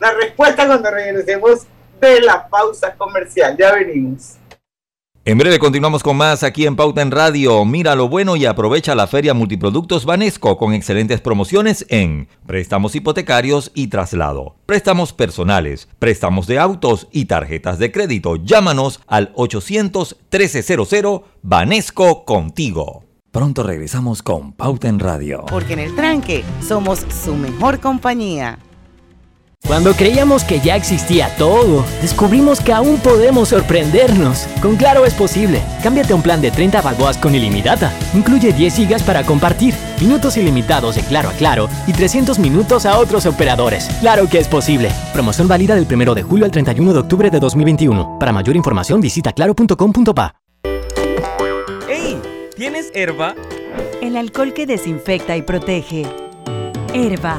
La respuesta cuando regresemos de la pausa comercial. Ya venimos. En breve continuamos con más aquí en Pauta en Radio. Mira lo bueno y aprovecha la Feria Multiproductos Banesco con excelentes promociones en préstamos hipotecarios y traslado, préstamos personales, préstamos de autos y tarjetas de crédito. Llámanos al 800 1300 Banesco contigo. Pronto regresamos con Pauta en Radio. Porque en el tranque somos su mejor compañía. Cuando creíamos que ya existía todo, descubrimos que aún podemos sorprendernos. Con Claro es posible. Cámbiate a un plan de 30 balboas con ilimitada. Incluye 10 gigas para compartir, minutos ilimitados de Claro a Claro y 300 minutos a otros operadores. Claro que es posible. Promoción válida del 1 de julio al 31 de octubre de 2021. Para mayor información visita claro.com.pa. ¡Ey! ¿Tienes herba? El alcohol que desinfecta y protege. Herba,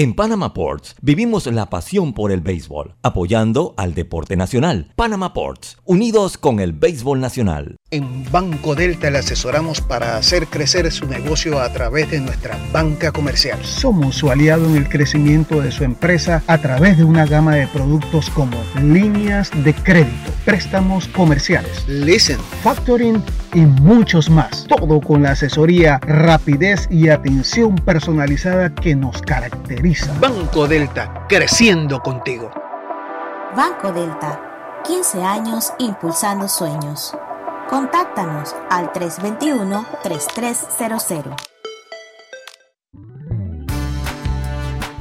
En Panama Ports vivimos la pasión por el béisbol, apoyando al deporte nacional. Panama Ports, unidos con el béisbol nacional. En Banco Delta le asesoramos para hacer crecer su negocio a través de nuestra banca comercial. Somos su aliado en el crecimiento de su empresa a través de una gama de productos como líneas de crédito, préstamos comerciales, leasing, factoring y muchos más. Todo con la asesoría, rapidez y atención personalizada que nos caracteriza. Banco Delta, creciendo contigo. Banco Delta, 15 años impulsando sueños. Contáctanos al 321-3300.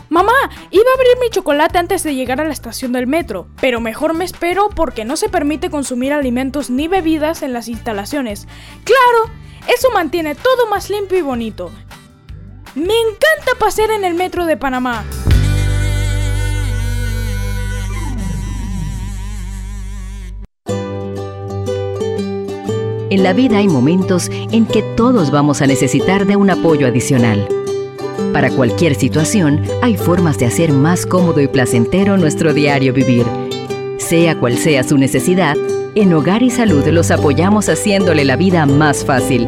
Mamá, iba a abrir mi chocolate antes de llegar a la estación del metro, pero mejor me espero porque no se permite consumir alimentos ni bebidas en las instalaciones. Claro, eso mantiene todo más limpio y bonito. Me encanta pasear en el metro de Panamá. En la vida hay momentos en que todos vamos a necesitar de un apoyo adicional. Para cualquier situación, hay formas de hacer más cómodo y placentero nuestro diario vivir. Sea cual sea su necesidad, en Hogar y Salud los apoyamos haciéndole la vida más fácil,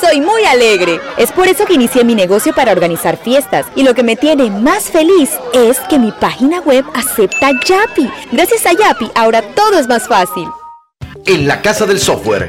Soy muy alegre. Es por eso que inicié mi negocio para organizar fiestas. Y lo que me tiene más feliz es que mi página web acepta Yapi. Gracias a Yapi, ahora todo es más fácil. En la Casa del Software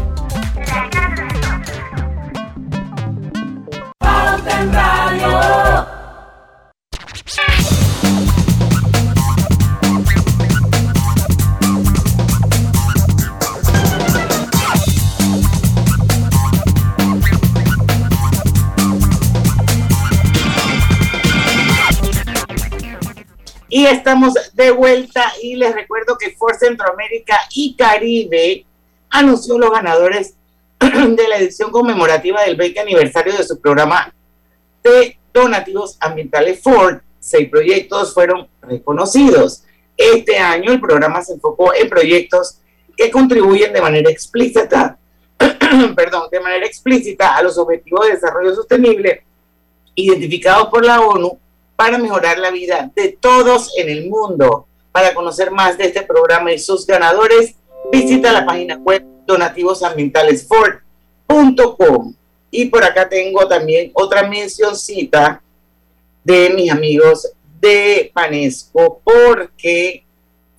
Estamos de vuelta y les recuerdo que Ford Centroamérica y Caribe anunció los ganadores (clears throat) de la edición conmemorativa del 20 aniversario de su programa de donativos ambientales Ford. Seis proyectos fueron reconocidos. Este año el programa se enfocó en proyectos que contribuyen de manera explícita, (clears throat) perdón, de manera explícita a los objetivos de desarrollo sostenible identificados por la ONU para mejorar la vida de todos en el mundo. Para conocer más de este programa y sus ganadores, visita la página web donativosambientalesford.com. Y por acá tengo también otra mencioncita de mis amigos de Panesco, porque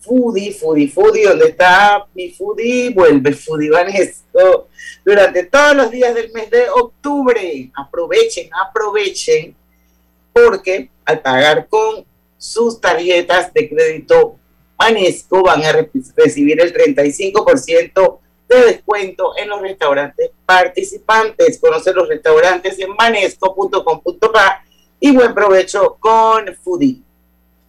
Foodie, Foodie, Foodie, donde está mi Foodie, vuelve Foodie Vanesco durante todos los días del mes de octubre. Aprovechen, aprovechen, porque al pagar con sus tarjetas de crédito Manesco van a re recibir el 35% de descuento en los restaurantes participantes. Conoce los restaurantes en manesco.com.pa y buen provecho con Foodie.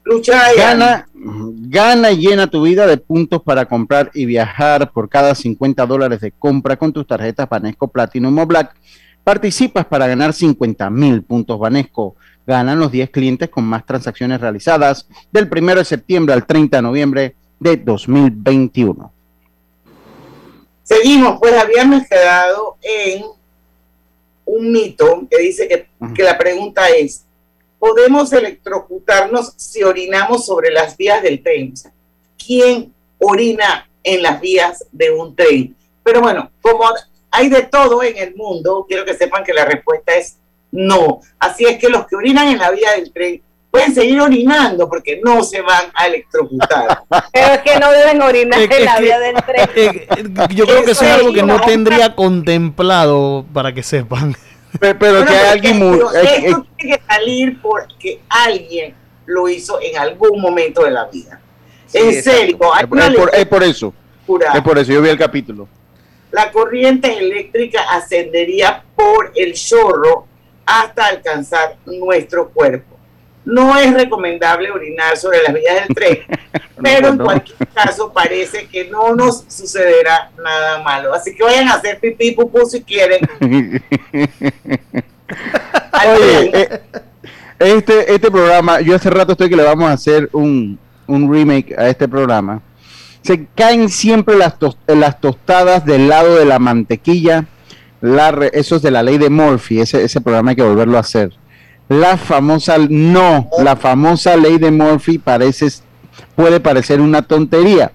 Lucha Gana, gana y llena tu vida de puntos para comprar y viajar por cada 50 dólares de compra con tus tarjetas Banesco Platinum o Black. Participas para ganar 50 mil puntos Banesco. Ganan los 10 clientes con más transacciones realizadas del 1 de septiembre al 30 de noviembre de 2021. Seguimos, pues habíamos quedado en un mito que dice que, que la pregunta es, ¿podemos electrocutarnos si orinamos sobre las vías del tren? ¿Quién orina en las vías de un tren? Pero bueno, como hay de todo en el mundo, quiero que sepan que la respuesta es no. Así es que los que orinan en la vía del tren pueden seguir orinando porque no se van a electrocutar. (laughs) Pero es que no deben orinar Es- en la vía del tren. Eh, Yo creo que eso es algo que no tendría contemplado para que sepan. (laughs) Pero, Bueno, que pero alguien esto- mu- eh, eh, esto tiene que salir porque alguien lo hizo en algún momento de la vida. en serio, hay Es, una es por, es por eso. Es por eso. Yo vi el capítulo. la corriente eléctrica ascendería por el chorro hasta alcanzar nuestro cuerpo. No es recomendable orinar sobre las vías del tren, (laughs) (laughs) pero en cualquier caso parece que no nos sucederá nada malo. Así que vayan a hacer pipí pupú si quieren. (laughs) Oye, eh, este, este programa, yo hace rato estoy que le vamos a hacer un, un remake a este programa. Se caen siempre las, tos- las tostadas del lado de la mantequilla. La re- eso es de la ley de Murphy. Ese, ese programa hay que volverlo a hacer. La famosa, no, la famosa ley de Murphy parece, puede parecer una tontería,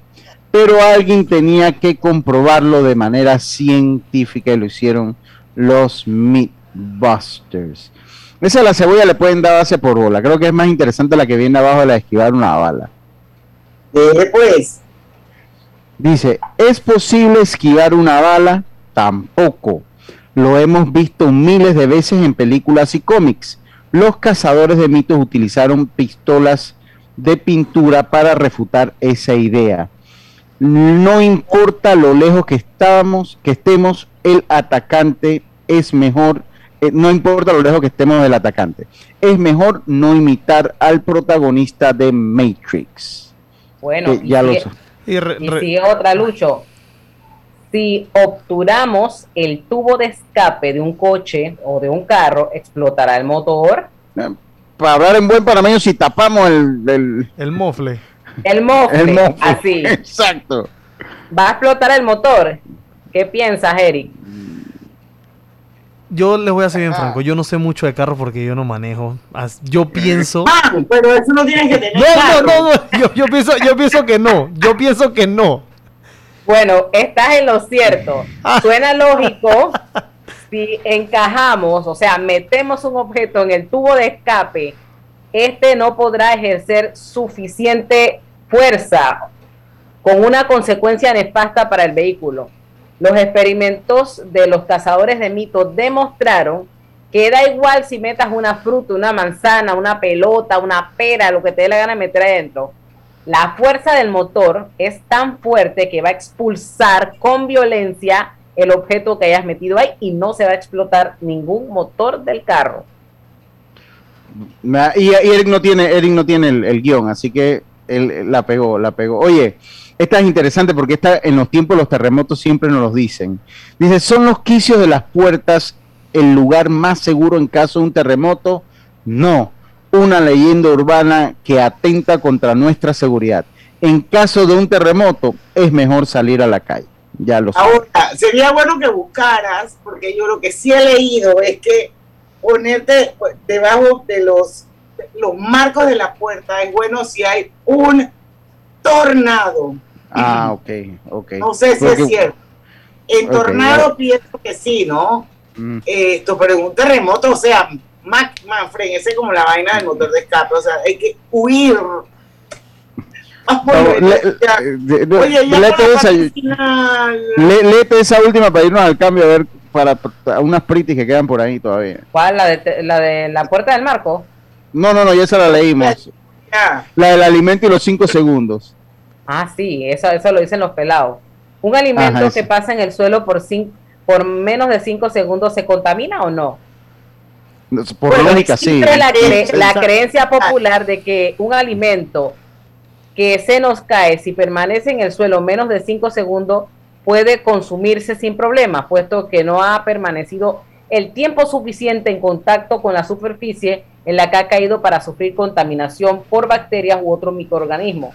pero alguien tenía que comprobarlo de manera científica y lo hicieron los Mythbusters. Esa la cebolla le pueden dar base por bola. Creo que es más interesante la que viene abajo de la de esquivar una bala. pues. Dice, ¿es posible esquivar una bala? Tampoco. Lo hemos visto miles de veces en películas y cómics. Los cazadores de mitos utilizaron pistolas de pintura para refutar esa idea. No importa lo lejos que estábamos, que estemos, el atacante es mejor, eh, no importa lo lejos que estemos del atacante. Es mejor no imitar al protagonista de Matrix. Bueno, que y ya lo sigue- sa- Y sigue otra, Lucho. Si obturamos el tubo de escape de un coche o de un carro, explotará el motor. Para hablar en buen panameño, si tapamos el, el, el mofle. El mofle, El mofle. así. (laughs) Exacto. Va a explotar el motor. ¿Qué piensas, Eric? Yo les voy a ser bien franco. Yo no sé mucho de carros porque yo no manejo. Yo pienso. Ah, pero eso no tienes que tener No, no, carro. no, no. Yo, yo pienso, yo pienso que no. Yo pienso que no. Bueno, estás en lo cierto. Suena lógico si encajamos, o sea, metemos un objeto en el tubo de escape, este no podrá ejercer suficiente fuerza con una consecuencia nefasta para el vehículo. Los experimentos de los cazadores de mitos demostraron que da igual si metas una fruta, una manzana, una pelota, una pera, lo que te dé la gana de meter adentro. La fuerza del motor es tan fuerte que va a expulsar con violencia el objeto que hayas metido ahí y no se va a explotar ningún motor del carro. Y, Eric no tiene, Eric no tiene el, el guion, así que él la pegó, la pegó. Oye, esta es interesante porque esta, en los tiempos los terremotos siempre nos lo dicen. Dice, ¿son los quicios de las puertas el lugar más seguro en caso de un terremoto? No, una leyenda urbana que atenta contra nuestra seguridad. En caso de un terremoto, es mejor salir a la calle. Ya lo. Ahora, sería bueno que buscaras, porque yo lo que sí he leído es que ponerte debajo de los, los marcos de la puerta es bueno si hay un tornado. Ah, ok, ok. No sé si Porque- es cierto. En tornado pienso que sí, ¿no? Mm. Esto, pero en un terremoto, o sea, Mac, Manfred, ese es como la vaina del motor de escape, o sea, hay que huir. Ah, bueno, No, le- ya. eh, Oye, ya léete esa- léete última para irnos al cambio a ver para, para unas pritis que quedan por ahí todavía. ¿Cuál? ¿La de, la de la puerta del marco? No, no, no, ya esa la leímos. Ya. La del alimento y los cinco segundos. Ah, sí, eso, eso lo dicen los pelados. ¿Un alimento Ajá, que pasa en el suelo por, cin- por menos de 5 segundos se contamina o no? Por Bueno, lógica, sí. la, cre- la creencia popular de que un alimento que se nos cae si permanece en el suelo menos de 5 segundos puede consumirse sin problema, puesto que no ha permanecido el tiempo suficiente en contacto con la superficie en la que ha caído para sufrir contaminación por bacterias u otros microorganismos.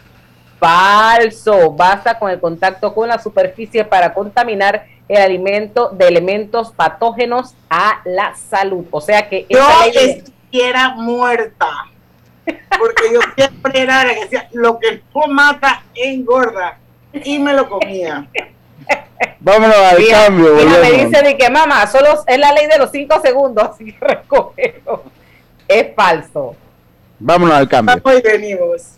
Falso, basta con el contacto con la superficie para contaminar el alimento de elementos patógenos a la salud. O sea que Yo estuviera muerta. Porque yo siempre era la que decía, lo que no mata engorda. Y me lo comía. Vámonos al Mira, cambio, mira, me dice de que mamá, solo es la ley de los cinco segundos, (laughs) así que recógelo. Es falso. Vámonos al cambio. Hoy venimos.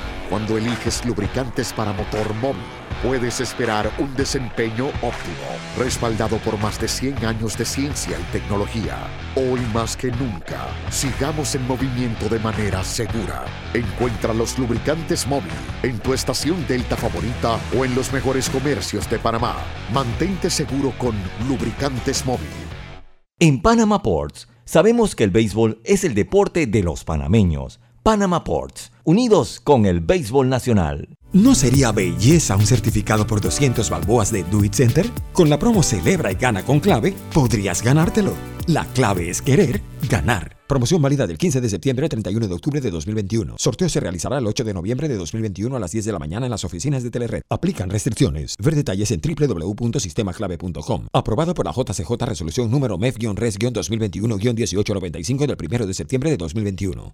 Cuando eliges lubricantes para motor móvil, puedes esperar un desempeño óptimo, respaldado por más de 100 años de ciencia y tecnología. Hoy más que nunca, sigamos en movimiento de manera segura. Encuentra los lubricantes móvil en tu estación Delta favorita o en los mejores comercios de Panamá. Mantente seguro con lubricantes móvil. En Panama Ports sabemos que el béisbol es el deporte de los panameños. Panama Ports, unidos con el béisbol nacional. ¿No sería belleza un certificado por 200 balboas de Do It Center? Con la promo Celebra y Gana con Clave, podrías ganártelo. La clave es querer ganar. Promoción válida del 15 de septiembre al 31 de octubre de 2021. Sorteo se realizará el 8 de noviembre de 2021 a las 10 de la mañana en las oficinas de Telered. Aplican restricciones. Ver detalles en www.sistemaclave.com. Aprobado por la JCJ Resolución número E MEF-RES-2021-1895 del 1 de septiembre de 2021.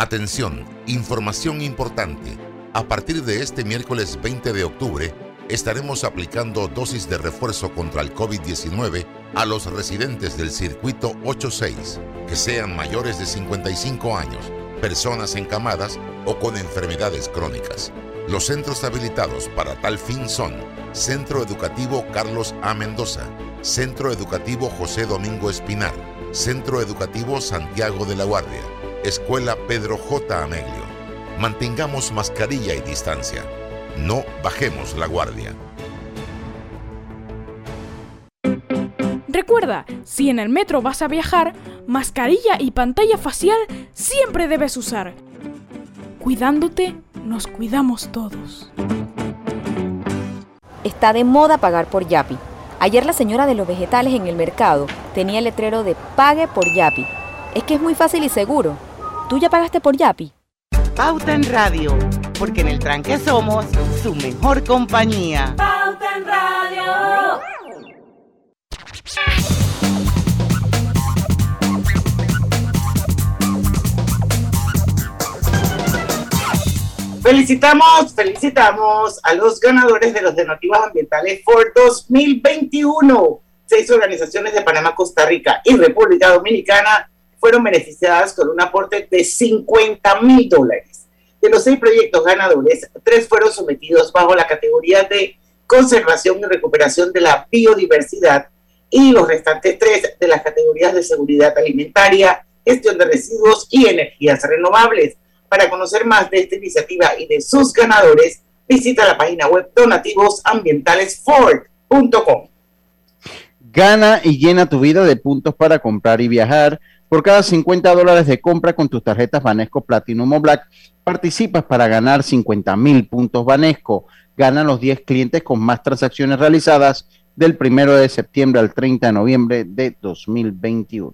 Atención, información importante. A partir de este miércoles 20 de octubre, estaremos aplicando dosis de refuerzo contra el COVID-19 a los residentes del circuito 86, que sean mayores de 55 años, personas encamadas o con enfermedades crónicas. Los centros habilitados para tal fin son Centro Educativo Carlos A. Mendoza, Centro Educativo José Domingo Espinar, Centro Educativo Santiago de la Guardia, Escuela Pedro J. Ameglio. Mantengamos mascarilla y distancia. No bajemos la guardia. Recuerda, si en el metro vas a viajar, mascarilla y pantalla facial siempre debes usar. Cuidándote, nos cuidamos todos. Está de moda pagar por Yapi. Ayer la señora de los vegetales en el mercado tenía el letrero de Pague por Yapi. Es que es muy fácil y seguro. ¿Tú ya pagaste por Yapi? Pauta en Radio, porque en el tranque somos su mejor compañía. Pauta en Radio. Felicitamos, felicitamos a los ganadores de los donativos ambientales for 2021. Seis organizaciones de Panamá, Costa Rica y República Dominicana fueron beneficiadas con un aporte de 50 mil dólares. De los seis proyectos ganadores, tres fueron sometidos bajo la categoría de conservación y recuperación de la biodiversidad y los restantes tres de las categorías de seguridad alimentaria, gestión de residuos y energías renovables. Para conocer más de esta iniciativa y de sus ganadores, visita la página web donativosambientalesford.com. Gana y llena tu vida de puntos para comprar y viajar. Por cada 50 dólares de compra con tus tarjetas Banesco Platinum o Black, participas para ganar 50 mil puntos Banesco. Ganan los 10 clientes con más transacciones realizadas del 1 de septiembre al 30 de noviembre de 2021.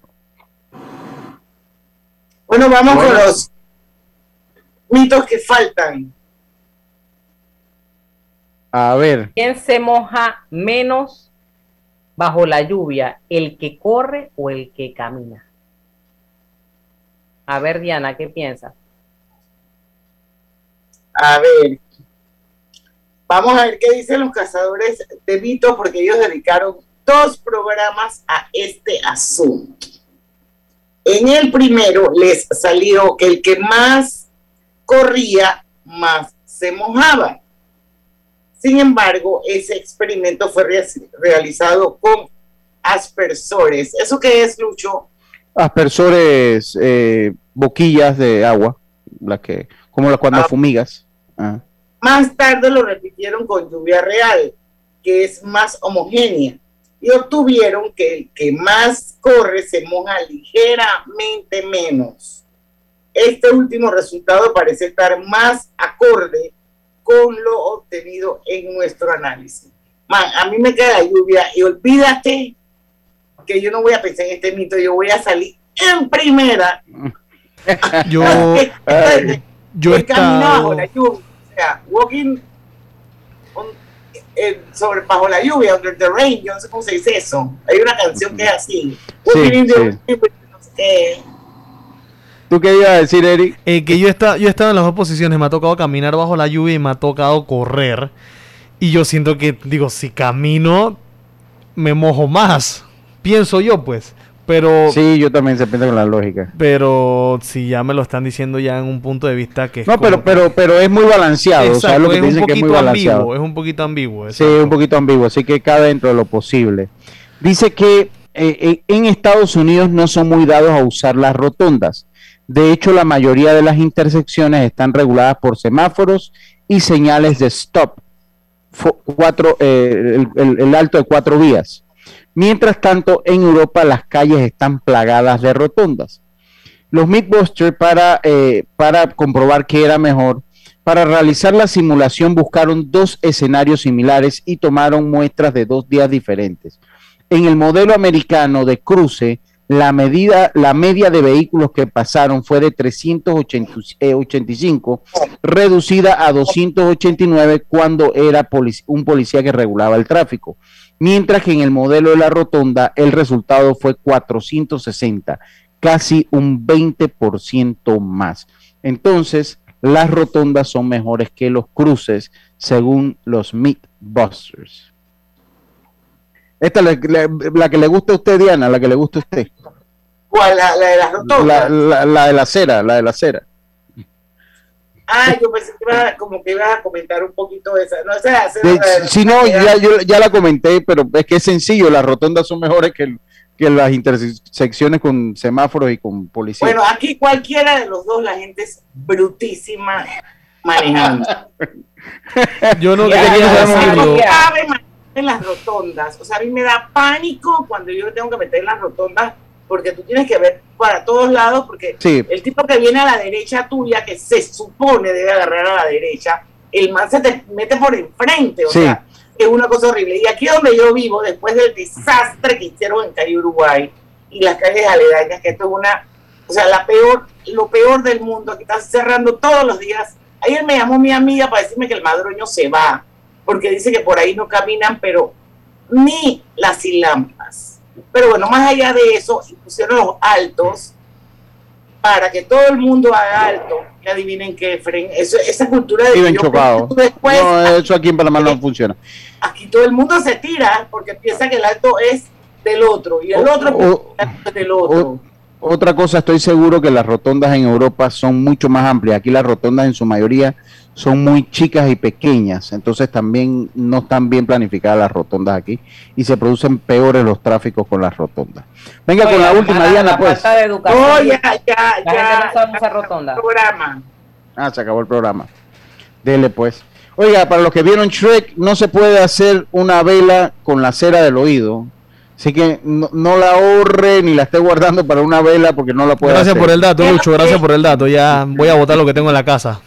Bueno, vamos con los mitos que faltan. A ver. ¿Quién se moja menos bajo la lluvia? ¿El que corre o el que camina? A ver, Diana, ¿qué piensas? A ver. Vamos a ver qué dicen los cazadores de mitos, porque ellos dedicaron dos programas a este asunto. En el primero les salió que el que más corría, más se mojaba. Sin embargo, ese experimento fue realizado con aspersores. ¿Eso qué es, Lucho? Aspersores, eh, boquillas de agua, la que, como la cuando ah. fumigas. Ah. Más tarde lo repitieron con lluvia real, que es más homogénea, y obtuvieron que el que más corre se moja ligeramente menos. Este último resultado parece estar más acorde con lo obtenido en nuestro análisis. Man, a mí me queda lluvia y olvídate que yo no voy a pensar en este mito, yo voy a salir en primera. (laughs) yo, yo he caminado bajo la lluvia, o sea, walking eh, sobre bajo la lluvia, under the rain, yo no sé cómo se dice eso. Hay una canción que es así. ¿Tú qué ibas a decir, Eric? Eh, que yo, está, yo he estado en las dos posiciones, me ha tocado caminar bajo la lluvia y me ha tocado correr. Y yo siento que, digo, si camino, me mojo más. Pienso yo, pues. Pero. Sí, yo también se piensa con la lógica. Pero si ya me lo están diciendo ya en un punto de vista que. no, pero, pero, pero es muy balanceado. o sea, lo que es, un poquito es ambiguo. Es un poquito ambiguo. Sí, un poquito ambiguo. Así que cabe dentro de lo posible. Dice que eh, eh, en Estados Unidos no son muy dados a usar las rotondas. De hecho, la mayoría de las intersecciones están reguladas por semáforos y señales de stop. Cuatro, eh, el, alto de cuatro vías. Mientras tanto, en Europa las calles están plagadas de rotondas. Los Mythbusters, para, eh, para comprobar qué era mejor, para realizar la simulación buscaron dos escenarios similares y tomaron muestras de dos días diferentes. En el modelo americano de cruce, la medida, la media de vehículos que pasaron fue de 385, reducida a 289 cuando era un policía que regulaba el tráfico. Mientras que en el modelo de la rotonda el resultado fue 460, casi un 20% más. Entonces, las rotondas son mejores que los cruces según los Mythbusters. Esta es la, que le gusta a usted, Diana, la que le gusta a usted. ¿Cuál? La, de las rotondas. La, de la acera, la de la acera. Ah, yo pensé que iba, como que iba a comentar un poquito esa. No, esa, si no, ya, yo, ya la comenté, pero es que es sencillo, las rotondas son mejores que, que las intersecciones con semáforos y con policía. Bueno, aquí cualquiera de los dos, la gente es brutísima manejando. (laughs) yo no quería en las rotondas. O sea, a mí me da pánico cuando yo tengo que meter en las rotondas porque tú tienes que ver para todos lados, porque el tipo que viene a la derecha tuya, que se supone debe agarrar a la derecha, el man se te mete por enfrente, o sea, es una cosa horrible. Y aquí donde yo vivo, después del desastre que hicieron en Cali, Uruguay, y las calles aledañas, que esto es una, o sea, la peor, lo peor del mundo, que están cerrando todos los días. Ayer me llamó mi amiga para decirme que el madroño se va porque dice que por ahí no caminan, pero ni las silampas. Pero bueno, más allá de eso, pusieron los altos para que todo el mundo haga alto. Y adivinen qué, Fren, eso, esa cultura de... Después, no, eso aquí en Panamá no (laughs) funciona. Aquí todo el mundo se tira porque piensa que el alto es del otro y el otro es del otro. otra cosa, estoy seguro que las rotondas en Europa son mucho más amplias. Aquí las rotondas en su mayoría son muy chicas y pequeñas, entonces también no están bien planificadas las rotondas aquí y se producen peores los tráficos con las rotondas. Venga con la última, Diana, pues. Falta de educación. Oh, ya, ya, La ya. gente no sabe usar rotonda. Programa. Ah, se acabó el programa. Dele pues. Oiga, para los que vieron Shrek, no se puede hacer una vela con la cera del oído. Así que no, no la ahorre ni la esté guardando para una vela porque no la puede Gracias hacer. por el dato, Lucho. Gracias por el dato. Ya voy a botar lo que tengo en la casa.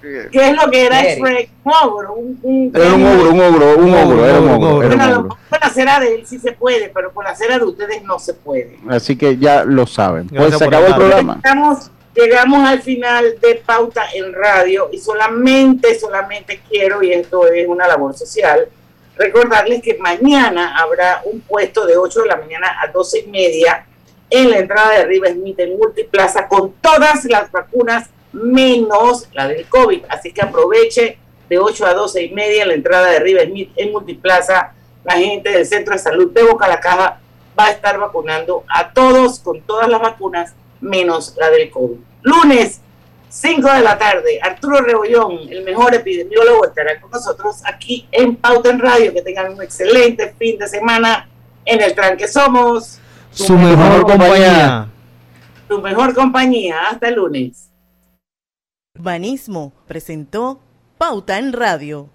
¿Qué es lo que era. Shrek? Un ogro, un, un- Era un ogro, un ogro, un ogro, era un ogro, era un ogro. con la cera de él sí se puede, pero con la cera de ustedes no se puede. Así que ya lo saben. Pues Gracias se acabó el programa. Llegamos, llegamos al final de Pauta en Radio y solamente, solamente quiero, y esto es una labor social, recordarles que mañana habrá un puesto de 8 de la mañana a 12 y media en la entrada de Riva Smith en Multiplaza con todas las vacunas menos la del COVID. Así que aproveche de 8 a 12 y media la entrada de Riva Smith en Multiplaza. La gente del Centro de Salud de Boca la Caja va a estar vacunando a todos con todas las vacunas menos la del COVID. Lunes, 5 de la tarde, Arturo Rebollón, el mejor epidemiólogo, estará con nosotros aquí en Pauta en Radio. Que tengan un excelente fin de semana en el tranque somos Su mejor compañía. tu mejor compañía. Hasta el lunes. Banismo presentó Pauta en Radio.